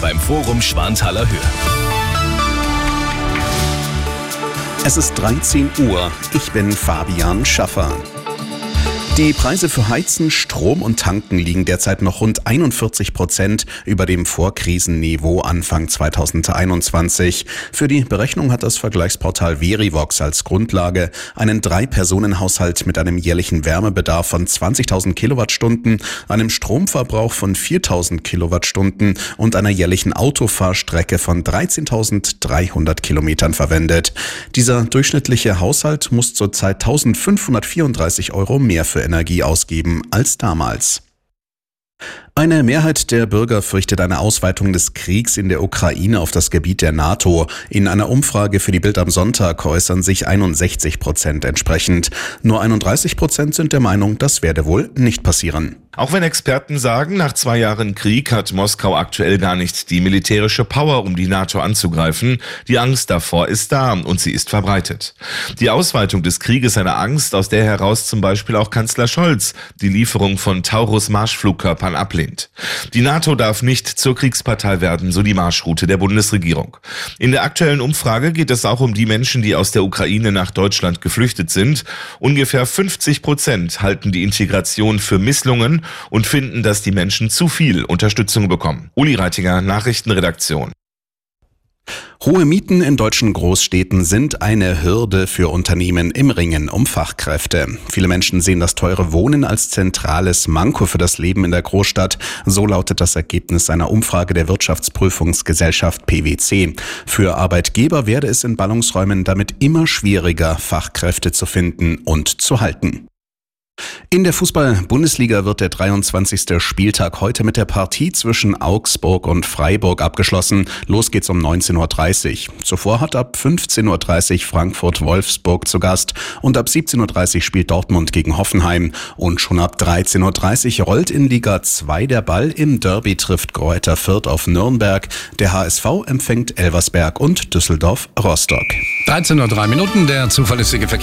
beim Forum Schwanthaler Höhe. Es ist 13 Uhr. Ich bin Fabian Schaffer. Die Preise für Heizen, Strom und Tanken liegen derzeit noch rund 41 Prozent über dem Vorkrisenniveau Anfang 2021. Für die Berechnung hat das Vergleichsportal Verivox als Grundlage einen Drei-Personen-Haushalt mit einem jährlichen Wärmebedarf von 20.000 Kilowattstunden, einem Stromverbrauch von 4.000 Kilowattstunden und einer jährlichen Autofahrstrecke von 13.300 Kilometern verwendet. Dieser durchschnittliche Haushalt muss zurzeit 1.534 Euro mehr für Energie ausgeben als damals. Eine Mehrheit der Bürger fürchtet eine Ausweitung des Kriegs in der Ukraine auf das Gebiet der NATO. In einer Umfrage für die Bild am Sonntag äußern sich 61 Prozent entsprechend. Nur 31 Prozent sind der Meinung, das werde wohl nicht passieren. Auch wenn Experten sagen, nach zwei Jahren Krieg hat Moskau aktuell gar nicht die militärische Power, um die NATO anzugreifen, die Angst davor ist da und sie ist verbreitet. Die Ausweitung des Krieges eine Angst, aus der heraus zum Beispiel auch Kanzler Scholz die Lieferung von Taurus-Marschflugkörpern ablehnt. Die NATO darf nicht zur Kriegspartei werden, so die Marschroute der Bundesregierung. In der aktuellen Umfrage geht es auch um die Menschen, die aus der Ukraine nach Deutschland geflüchtet sind. Ungefähr 50 Prozent halten die Integration für Misslungen und finden, dass die Menschen zu viel Unterstützung bekommen. Uli Reitinger, Nachrichtenredaktion. Hohe Mieten in deutschen Großstädten sind eine Hürde für Unternehmen im Ringen um Fachkräfte. Viele Menschen sehen das teure Wohnen als zentrales Manko für das Leben in der Großstadt. So lautet das Ergebnis einer Umfrage der Wirtschaftsprüfungsgesellschaft PwC. Für Arbeitgeber werde es in Ballungsräumen damit immer schwieriger, Fachkräfte zu finden und zu halten. In der Fußball-Bundesliga wird der 23. Spieltag heute mit der Partie zwischen Augsburg und Freiburg abgeschlossen. Los geht's um 19.30 Uhr. Zuvor hat ab 15.30 Uhr Frankfurt-Wolfsburg zu Gast und ab 17.30 Uhr spielt Dortmund gegen Hoffenheim. Und schon ab 13.30 Uhr rollt in Liga 2 der Ball. Im Derby trifft Greuther Fürth auf Nürnberg. Der HSV empfängt Elversberg und Düsseldorf Rostock. 13.03 Minuten, der zuverlässige Verkehrs